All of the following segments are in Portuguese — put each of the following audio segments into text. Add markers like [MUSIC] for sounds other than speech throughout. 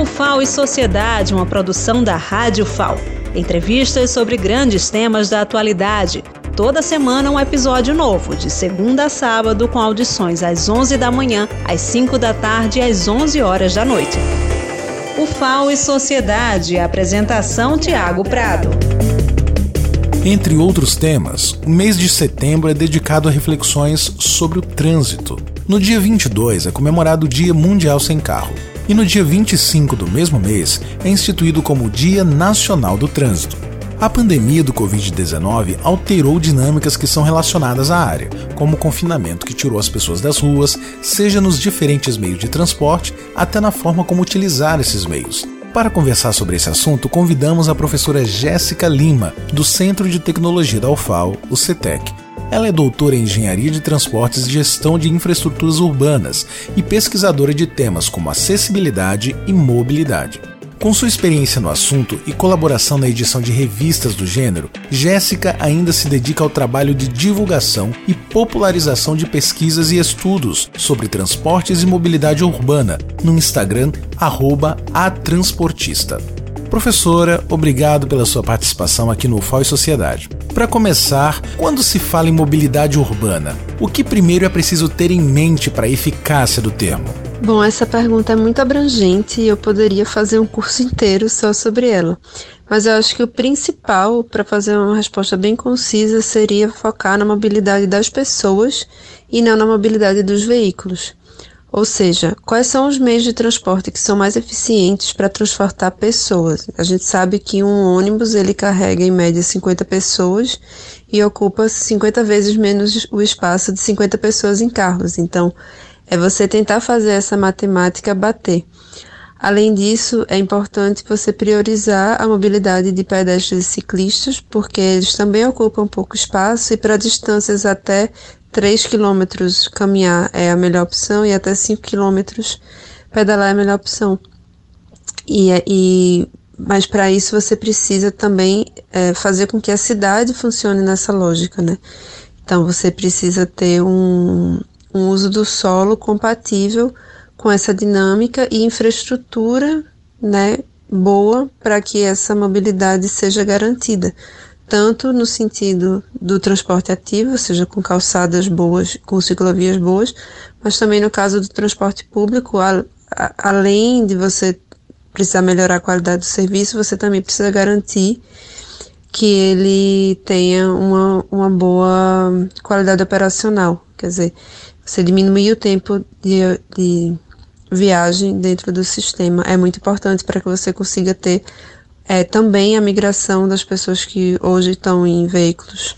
O FAO e Sociedade, uma produção da Rádio FAO. Entrevistas sobre grandes temas da atualidade. Toda semana um episódio novo, de segunda a sábado, com audições às 11 da manhã, às 5 da tarde e às 11 horas da noite. O FAO e Sociedade, apresentação Tiago Prado. Entre outros temas, o mês de setembro é dedicado a reflexões sobre o trânsito. No dia 22 é comemorado o Dia Mundial Sem Carro. E no dia 25 do mesmo mês é instituído como Dia Nacional do Trânsito. A pandemia do Covid-19 alterou dinâmicas que são relacionadas à área, como o confinamento que tirou as pessoas das ruas, seja nos diferentes meios de transporte, até na forma como utilizar esses meios. Para conversar sobre esse assunto, convidamos a professora Jéssica Lima, do Centro de Tecnologia da UFAO, o CETEC, ela é doutora em Engenharia de Transportes e Gestão de Infraestruturas Urbanas e pesquisadora de temas como acessibilidade e mobilidade. Com sua experiência no assunto e colaboração na edição de revistas do gênero, Jéssica ainda se dedica ao trabalho de divulgação e popularização de pesquisas e estudos sobre transportes e mobilidade urbana no Instagram @atransportista. Professora, obrigado pela sua participação aqui no FAO e Sociedade. Para começar, quando se fala em mobilidade urbana, o que primeiro é preciso ter em mente para a eficácia do termo? Bom, essa pergunta é muito abrangente e eu poderia fazer um curso inteiro só sobre ela. Mas eu acho que o principal para fazer uma resposta bem concisa seria focar na mobilidade das pessoas e não na mobilidade dos veículos. Ou seja, quais são os meios de transporte que são mais eficientes para transportar pessoas? A gente sabe que um ônibus ele carrega em média 50 pessoas e ocupa 50 vezes menos o espaço de 50 pessoas em carros. Então, é você tentar fazer essa matemática bater. Além disso, é importante você priorizar a mobilidade de pedestres e ciclistas, porque eles também ocupam pouco espaço e para distâncias até 3 quilômetros caminhar é a melhor opção e até 5 quilômetros pedalar é a melhor opção. E, é, e mas para isso você precisa também é, fazer com que a cidade funcione nessa lógica, né? Então você precisa ter um, um uso do solo compatível com essa dinâmica e infraestrutura, né, boa para que essa mobilidade seja garantida tanto no sentido do transporte ativo, ou seja, com calçadas boas, com ciclovias boas, mas também no caso do transporte público, a, a, além de você precisar melhorar a qualidade do serviço, você também precisa garantir que ele tenha uma, uma boa qualidade operacional. Quer dizer, você diminuir o tempo de, de viagem dentro do sistema é muito importante para que você consiga ter é, também a migração das pessoas que hoje estão em veículos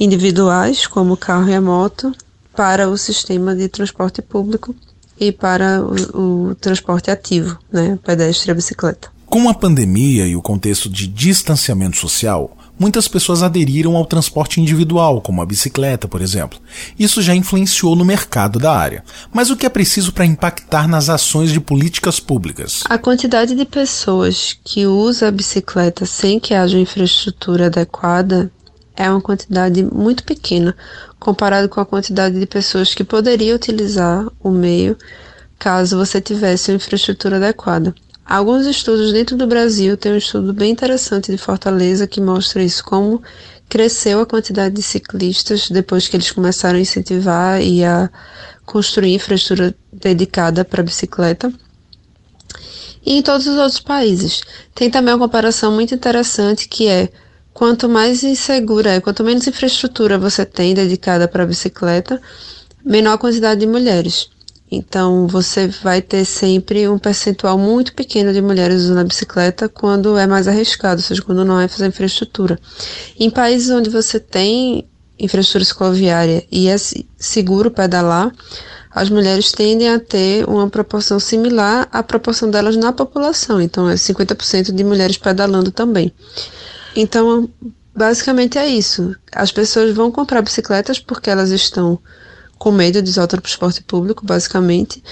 individuais, como o carro e a moto, para o sistema de transporte público e para o, o transporte ativo, né, pedestre e bicicleta. Com a pandemia e o contexto de distanciamento social, muitas pessoas aderiram ao transporte individual, como a bicicleta, por exemplo. Isso já influenciou no mercado da área. Mas o que é preciso para impactar nas ações de políticas públicas? A quantidade de pessoas que usa a bicicleta sem que haja infraestrutura adequada é uma quantidade muito pequena comparado com a quantidade de pessoas que poderiam utilizar o meio caso você tivesse uma infraestrutura adequada. Alguns estudos dentro do Brasil, tem um estudo bem interessante de Fortaleza que mostra isso, como cresceu a quantidade de ciclistas depois que eles começaram a incentivar e a construir infraestrutura dedicada para bicicleta. E em todos os outros países. Tem também uma comparação muito interessante que é quanto mais insegura é, quanto menos infraestrutura você tem dedicada para a bicicleta, menor a quantidade de mulheres. Então, você vai ter sempre um percentual muito pequeno de mulheres usando a bicicleta quando é mais arriscado, ou seja, quando não é fazer infraestrutura. Em países onde você tem infraestrutura cicloviária e é seguro pedalar, as mulheres tendem a ter uma proporção similar à proporção delas na população. Então, é 50% de mulheres pedalando também. Então, basicamente é isso. As pessoas vão comprar bicicletas porque elas estão com medo de usar o transporte público, basicamente.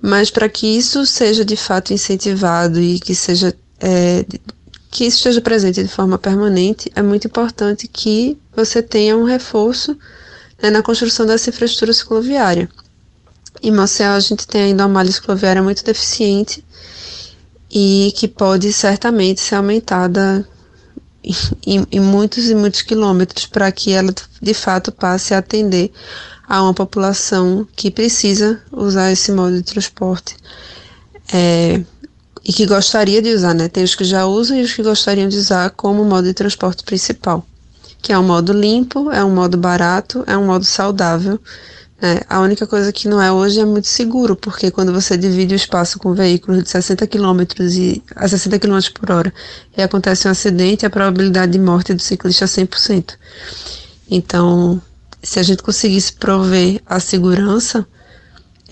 Mas para que isso seja de fato incentivado e que seja é, que isso esteja presente de forma permanente, é muito importante que você tenha um reforço né, na construção dessa infraestrutura cicloviária. Em Maceió a gente tem ainda uma malha cicloviária muito deficiente e que pode certamente ser aumentada em, em muitos e muitos quilômetros para que ela de fato passe a atender a uma população que precisa usar esse modo de transporte é, e que gostaria de usar, né? Tem os que já usam e os que gostariam de usar como modo de transporte principal, que é um modo limpo, é um modo barato, é um modo saudável. É, a única coisa que não é hoje é muito seguro, porque quando você divide o espaço com veículos de 60 km e a 60 km por hora e acontece um acidente, a probabilidade de morte do ciclista é 100%. Então, se a gente conseguisse prover a segurança,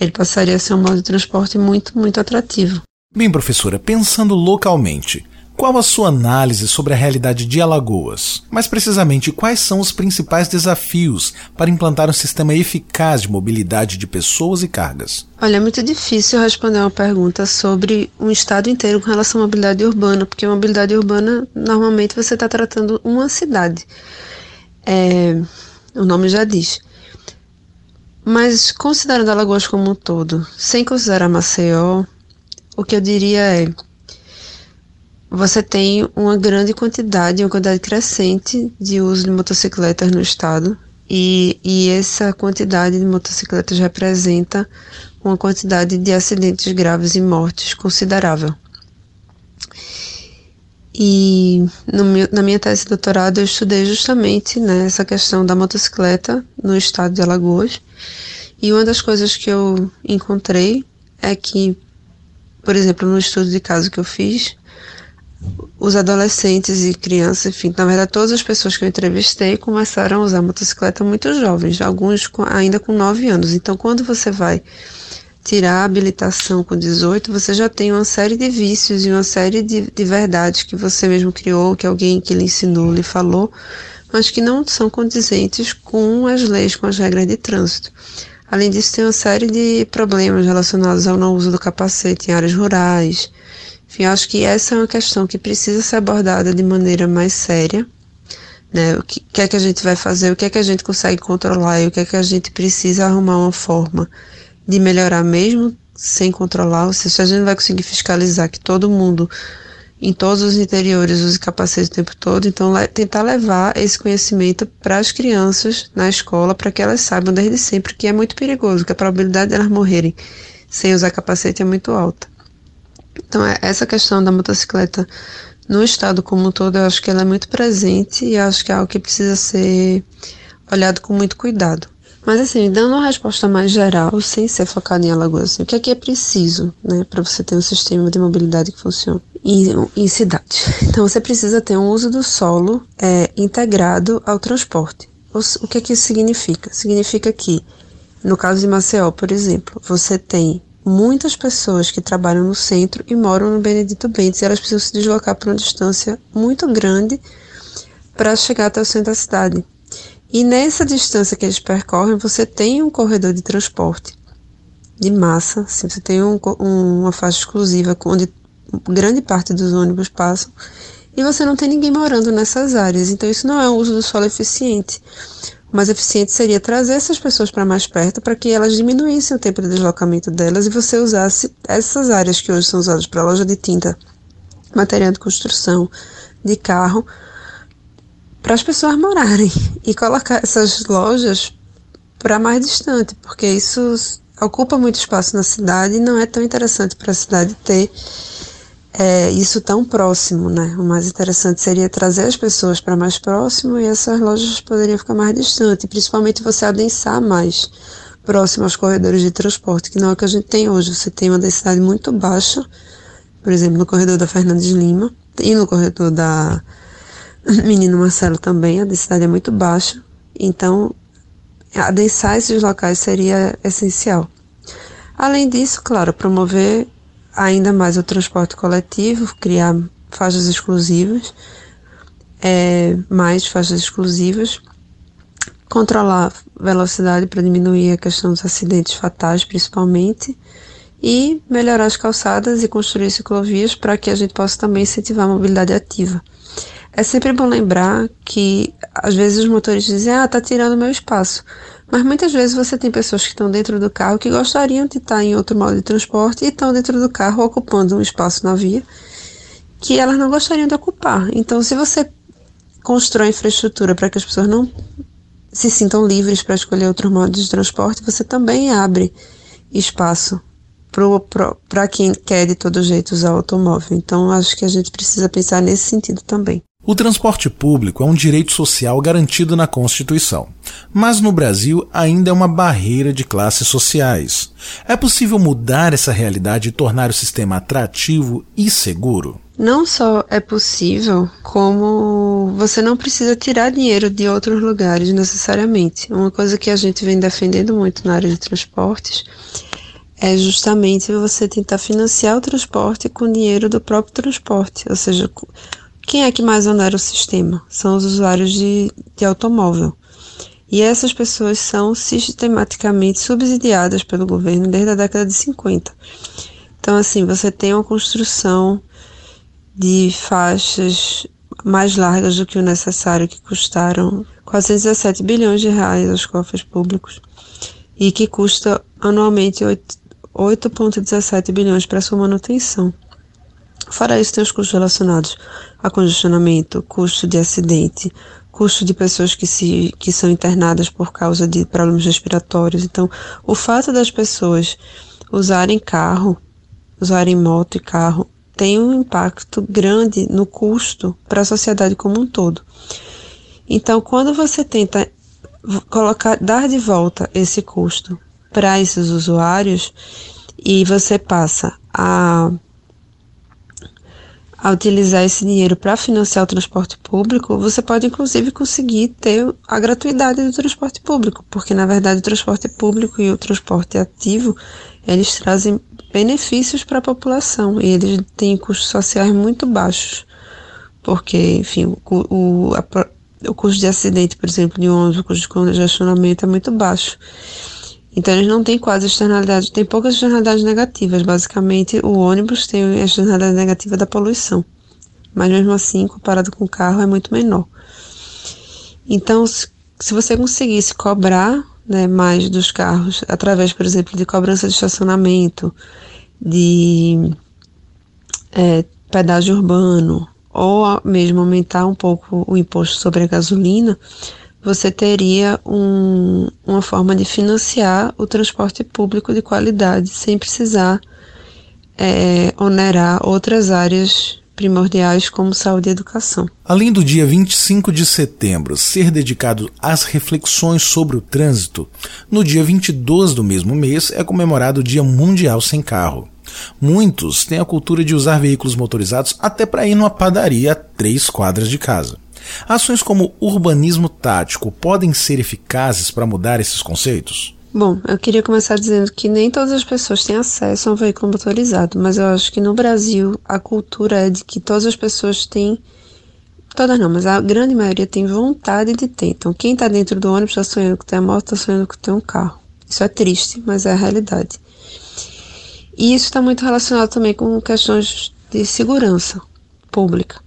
ele passaria a ser um modo de transporte muito, muito atrativo. Bem, professora, pensando localmente, qual a sua análise sobre a realidade de Alagoas? Mais precisamente, quais são os principais desafios para implantar um sistema eficaz de mobilidade de pessoas e cargas? Olha, é muito difícil responder uma pergunta sobre um estado inteiro com relação à mobilidade urbana, porque a mobilidade urbana, normalmente, você está tratando uma cidade. É, o nome já diz. Mas considerando Alagoas como um todo, sem considerar Maceió, o que eu diria é: você tem uma grande quantidade, uma quantidade crescente de uso de motocicletas no estado, e, e essa quantidade de motocicletas representa uma quantidade de acidentes graves e mortes considerável. E meu, na minha tese de doutorado eu estudei justamente né, essa questão da motocicleta no estado de Alagoas. E uma das coisas que eu encontrei é que por exemplo, no estudo de caso que eu fiz, os adolescentes e crianças, enfim, na verdade, todas as pessoas que eu entrevistei começaram a usar motocicleta muito jovens, alguns com, ainda com 9 anos. Então, quando você vai tirar a habilitação com 18, você já tem uma série de vícios e uma série de, de verdades que você mesmo criou, que alguém que lhe ensinou, lhe falou, mas que não são condizentes com as leis, com as regras de trânsito. Além disso, tem uma série de problemas relacionados ao não uso do capacete em áreas rurais. Enfim, acho que essa é uma questão que precisa ser abordada de maneira mais séria. Né? O que, que é que a gente vai fazer, o que é que a gente consegue controlar e o que é que a gente precisa arrumar uma forma de melhorar mesmo sem controlar, seja, a gente vai conseguir fiscalizar que todo mundo em todos os interiores use capacete o tempo todo, então tentar levar esse conhecimento para as crianças na escola, para que elas saibam desde sempre que é muito perigoso, que a probabilidade de elas morrerem sem usar capacete é muito alta. Então, é, essa questão da motocicleta no estado como um todo, eu acho que ela é muito presente e acho que é algo que precisa ser olhado com muito cuidado. Mas assim, dando uma resposta mais geral, sem ser focada em Alagoas, assim, o que é que é preciso, né, para você ter um sistema de mobilidade que funcione em, cidades? [LAUGHS] Então, você precisa ter um uso do solo é, integrado ao transporte. O, o que é que isso significa? Significa que, no caso de Maceió, por exemplo, você tem muitas pessoas que trabalham no centro e moram no Benedito Bentes e elas precisam se deslocar por uma distância muito grande para chegar até o centro da cidade. E nessa distância que eles percorrem, você tem um corredor de transporte de massa, assim, você tem um, um, uma faixa exclusiva onde grande parte dos ônibus passam e você não tem ninguém morando nessas áreas. Então isso não é um uso do solo eficiente. O mais eficiente seria trazer essas pessoas para mais perto para que elas diminuíssem o tempo de deslocamento delas e você usasse essas áreas que hoje são usadas para loja de tinta, material de construção, de carro, para as pessoas morarem e colocar essas lojas para mais distante, porque isso ocupa muito espaço na cidade e não é tão interessante para a cidade ter é, isso tão próximo, né? O mais interessante seria trazer as pessoas para mais próximo e essas lojas poderiam ficar mais distantes, principalmente você adensar mais próximo aos corredores de transporte, que não é o que a gente tem hoje. Você tem uma densidade muito baixa, por exemplo, no corredor da Fernandes Lima e no corredor da [LAUGHS] Menino Marcelo também, a densidade é muito baixa, então adensar esses locais seria essencial. Além disso, claro, promover ainda mais o transporte coletivo, criar faixas exclusivas, é, mais faixas exclusivas, controlar velocidade para diminuir a questão dos acidentes fatais, principalmente, e melhorar as calçadas e construir ciclovias para que a gente possa também incentivar a mobilidade ativa. É sempre bom lembrar que às vezes os motoristas dizem, ah, tá tirando meu espaço. Mas muitas vezes você tem pessoas que estão dentro do carro que gostariam de estar em outro modo de transporte e estão dentro do carro ocupando um espaço na via que elas não gostariam de ocupar. Então, se você constrói infraestrutura para que as pessoas não se sintam livres para escolher outros modos de transporte, você também abre espaço para quem quer de todo jeito usar o automóvel. Então, acho que a gente precisa pensar nesse sentido também. O transporte público é um direito social garantido na Constituição, mas no Brasil ainda é uma barreira de classes sociais. É possível mudar essa realidade e tornar o sistema atrativo e seguro? Não só é possível, como você não precisa tirar dinheiro de outros lugares necessariamente. Uma coisa que a gente vem defendendo muito na área de transportes é justamente você tentar financiar o transporte com dinheiro do próprio transporte, ou seja, quem é que mais onera o sistema? São os usuários de, de automóvel. E essas pessoas são sistematicamente subsidiadas pelo governo desde a década de 50. Então, assim, você tem uma construção de faixas mais largas do que o necessário, que custaram 417 bilhões de reais aos cofres públicos e que custa anualmente 8,17 bilhões para sua manutenção. Fora isso, tem os custos relacionados a congestionamento, custo de acidente, custo de pessoas que, se, que são internadas por causa de problemas respiratórios. Então, o fato das pessoas usarem carro, usarem moto e carro, tem um impacto grande no custo para a sociedade como um todo. Então, quando você tenta colocar, dar de volta esse custo para esses usuários e você passa a a utilizar esse dinheiro para financiar o transporte público, você pode inclusive conseguir ter a gratuidade do transporte público, porque na verdade o transporte público e o transporte ativo, eles trazem benefícios para a população e eles têm custos sociais muito baixos, porque, enfim, o, o, a, o custo de acidente, por exemplo, de ônibus, o custo de congestionamento é muito baixo. Então eles não têm quase externalidades, tem poucas externalidades negativas. Basicamente, o ônibus tem a externalidade negativa da poluição, mas mesmo assim, comparado com o carro, é muito menor. Então, se, você conseguisse cobrar né, mais dos carros, através, por exemplo, de cobrança de estacionamento, de é, pedágio urbano, ou mesmo aumentar um pouco o imposto sobre a gasolina, você teria um, uma forma de financiar o transporte público de qualidade sem precisar é, onerar outras áreas primordiais como saúde e educação. Além do dia 25 de setembro ser dedicado às reflexões sobre o trânsito, no dia 22 do mesmo mês é comemorado o Dia Mundial Sem Carro. Muitos têm a cultura de usar veículos motorizados até para ir numa padaria a três quadras de casa. Ações como urbanismo tático podem ser eficazes para mudar esses conceitos? Bom, eu queria começar dizendo que nem todas as pessoas têm acesso a um veículo motorizado, mas eu acho que no Brasil a cultura é de que todas as pessoas têm. Todas não, mas a grande maioria tem vontade de ter. Então, quem está dentro do ônibus está sonhando que tem a moto, está sonhando que tem um carro. Isso é triste, mas é a realidade. E isso está muito relacionado também com questões de segurança pública.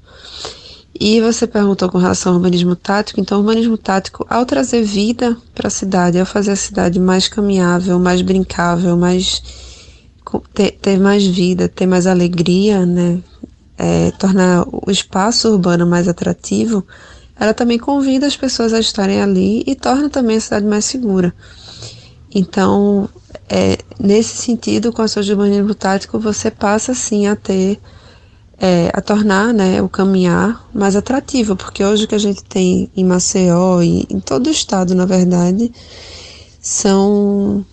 E você perguntou com relação ao urbanismo tático. Então, o urbanismo tático, ao trazer vida para a cidade, ao fazer a cidade mais caminhável, mais brincável, mais ter, ter mais vida, ter mais alegria, né? É, tornar o espaço urbano mais atrativo, ela também convida as pessoas a estarem ali e torna também a cidade mais segura. Então, é, nesse sentido, com a sua urbanismo tático, você passa sim a ter é, a tornar né, o caminhar mais atrativo, porque hoje o que a gente tem em Maceió e em todo o estado, na verdade, são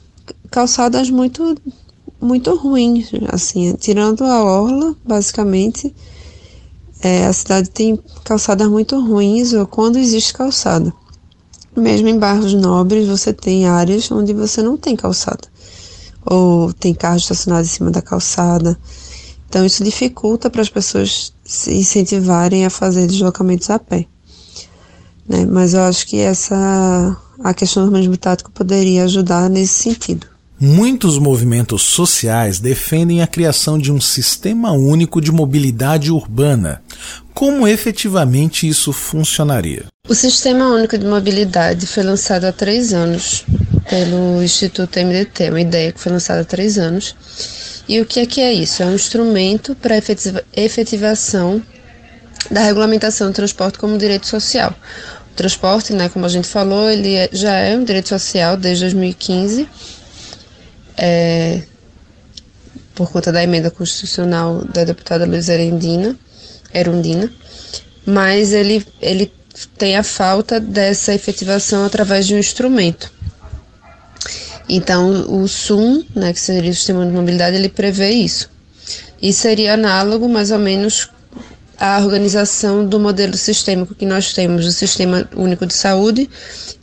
calçadas muito muito ruins, assim, tirando a orla, basicamente, é, a cidade tem calçadas muito ruins, ou quando existe calçada. Mesmo em bairros nobres, você tem áreas onde você não tem calçada, ou tem carros estacionados em cima da calçada, então, isso dificulta para as pessoas se incentivarem a fazer deslocamentos a pé. Né? Mas eu acho que essa a questão do urbanismo tático poderia ajudar nesse sentido. Muitos movimentos sociais defendem a criação de um sistema único de mobilidade urbana. Como efetivamente isso funcionaria? O Sistema Único de Mobilidade foi lançado há três anos pelo Instituto MDT, uma ideia que foi lançada há três anos. E o que é que é isso? É um instrumento para efetivação da regulamentação do transporte como direito social. O transporte, né, como a gente falou, ele é, já é um direito social desde 2015, é, por conta da emenda constitucional da deputada Luiz Erendina, Erundina, mas ele, ele tem a falta dessa efetivação através de um instrumento. Então, o SUM, né, que seria o Sistema de Mobilidade, ele prevê isso. E seria análogo, mais ou menos, à organização do modelo sistêmico que nós temos do Sistema Único de Saúde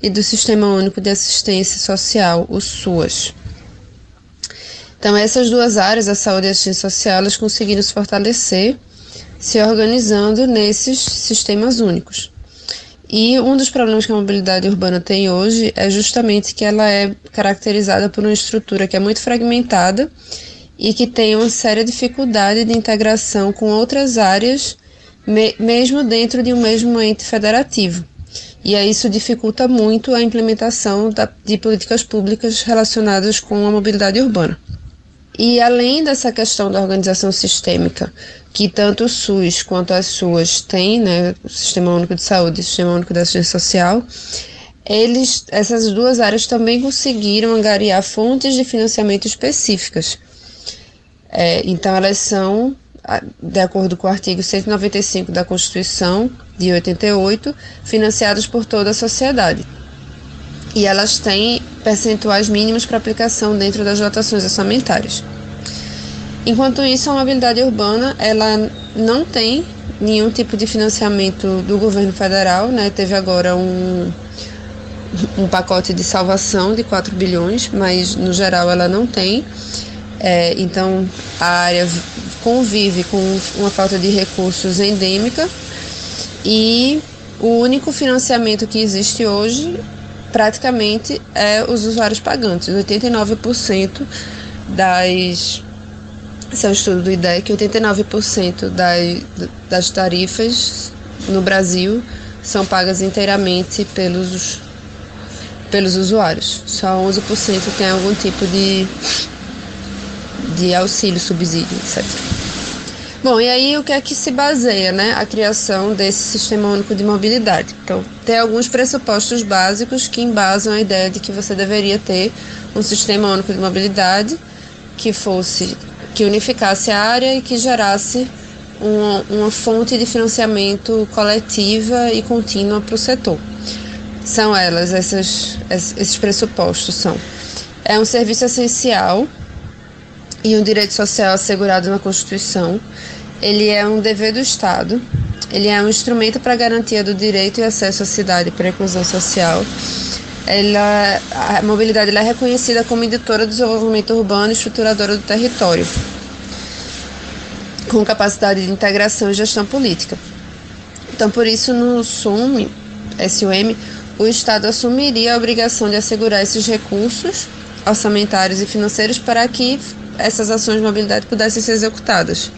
e do Sistema Único de Assistência Social, o SUAS. Então, essas duas áreas, a saúde e a assistência social, elas conseguiram se fortalecer se organizando nesses sistemas únicos. E um dos problemas que a mobilidade urbana tem hoje é justamente que ela é caracterizada por uma estrutura que é muito fragmentada e que tem uma séria dificuldade de integração com outras áreas, me mesmo dentro de um mesmo ente federativo. E aí isso dificulta muito a implementação da, de políticas públicas relacionadas com a mobilidade urbana. E além dessa questão da organização sistêmica, que tanto o SUS quanto as SUAS têm, né, Sistema Único de Saúde e Sistema Único de Assistência Social, eles, essas duas áreas também conseguiram angariar fontes de financiamento específicas. É, então, elas são, de acordo com o artigo 195 da Constituição de 88, financiadas por toda a sociedade. E elas têm percentuais mínimos para aplicação dentro das dotações orçamentárias. Enquanto isso, a mobilidade urbana ela não tem nenhum tipo de financiamento do governo federal, né? Teve agora um, um pacote de salvação de 4 bilhões, mas no geral ela não tem. É, então a área convive com uma falta de recursos endêmica e o único financiamento que existe hoje praticamente é os usuários pagantes. 89% das. Esse é um estudo do IDEC, 89% das, das tarifas no Brasil são pagas inteiramente pelos, pelos usuários. Só 11% tem algum tipo de, de auxílio, subsídio, etc. Bom, e aí o que é que se baseia, né, a criação desse sistema único de mobilidade? Então, tem alguns pressupostos básicos que embasam a ideia de que você deveria ter um sistema único de mobilidade que fosse que unificasse a área e que gerasse uma, uma fonte de financiamento coletiva e contínua para o setor. São elas essas, esses pressupostos são é um serviço essencial e um direito social assegurado na Constituição. Ele é um dever do Estado. Ele é um instrumento para a garantia do direito e acesso à cidade para a inclusão social. Ela, a mobilidade é reconhecida como indutora do desenvolvimento urbano e estruturadora do território, com capacidade de integração e gestão política. Então, por isso, no SUM, SUM, o Estado assumiria a obrigação de assegurar esses recursos orçamentários e financeiros para que essas ações de mobilidade pudessem ser executadas.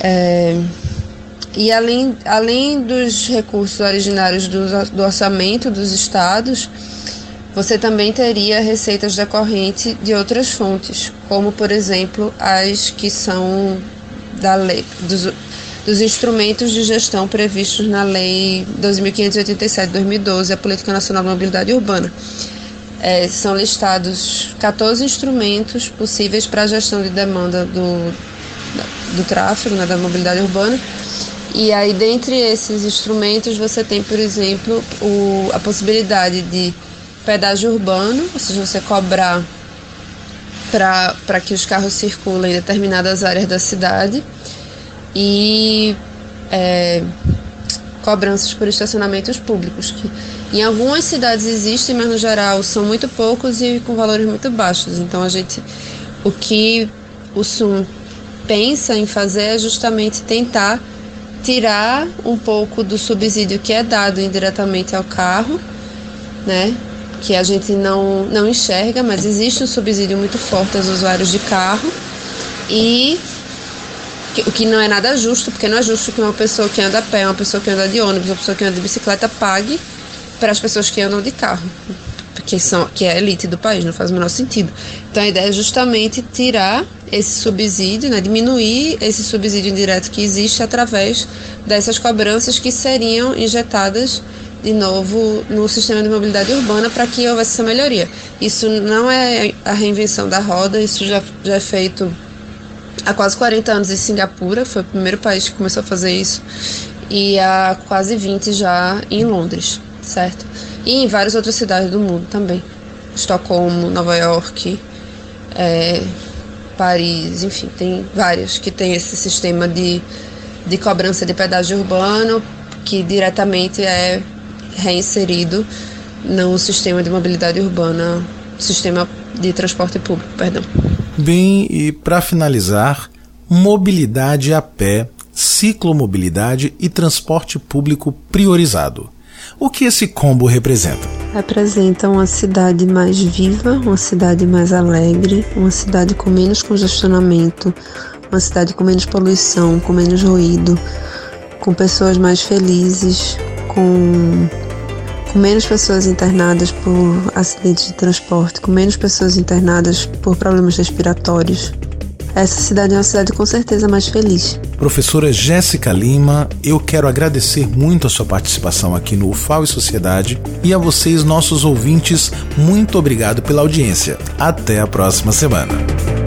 É, e além, além dos recursos originários do, do orçamento dos estados, você também teria receitas decorrentes de outras fontes, como por exemplo as que são da lei dos, dos instrumentos de gestão previstos na Lei 2587/2012, a Política Nacional de Mobilidade Urbana é, são listados 14 instrumentos possíveis para a gestão de demanda do, do tráfego, né, da mobilidade urbana. E aí, dentre esses instrumentos, você tem, por exemplo, o, a possibilidade de pedágio urbano, ou seja, você cobrar para que os carros circulem em determinadas áreas da cidade, e é, cobranças por estacionamentos públicos, que em algumas cidades existem, mas no geral são muito poucos e com valores muito baixos. Então a gente, o que o SUM pensa em fazer é justamente tentar tirar um pouco do subsídio que é dado indiretamente ao carro, né? Que a gente não, não enxerga, mas existe um subsídio muito forte aos usuários de carro e O que não é nada justo, porque não é justo que uma pessoa que anda a pé, uma pessoa que anda de ônibus, uma pessoa que anda de bicicleta pague para as pessoas que andam de carro, que, são, que é a elite do país, não faz o menor sentido. Então a ideia é justamente tirar esse subsídio, né, diminuir esse subsídio indireto que existe através dessas cobranças que seriam injetadas de novo no sistema de mobilidade urbana para que houvesse essa melhoria. Isso não é a reinvenção da roda, isso já, já é feito há quase 40 anos em Singapura, foi o primeiro país que começou a fazer isso, e há quase 20 já em Londres, certo? E em várias outras cidades do mundo também. Estocolmo, Nova York, é, Paris, enfim, tem várias que tem esse sistema de, de cobrança de pedágio urbano que diretamente é reinserido no sistema de mobilidade urbana, sistema de transporte público, perdão. Bem, e para finalizar, mobilidade a pé, ciclomobilidade e transporte público priorizado. O que esse combo representa? Representa uma cidade mais viva, uma cidade mais alegre, uma cidade com menos congestionamento, uma cidade com menos poluição, com menos ruído, com pessoas mais felizes, com, com menos pessoas internadas por acidentes de transporte, com menos pessoas internadas por problemas respiratórios. Essa cidade é uma cidade com certeza mais feliz. Professora Jéssica Lima, eu quero agradecer muito a sua participação aqui no UFAO e Sociedade e a vocês, nossos ouvintes, muito obrigado pela audiência. Até a próxima semana.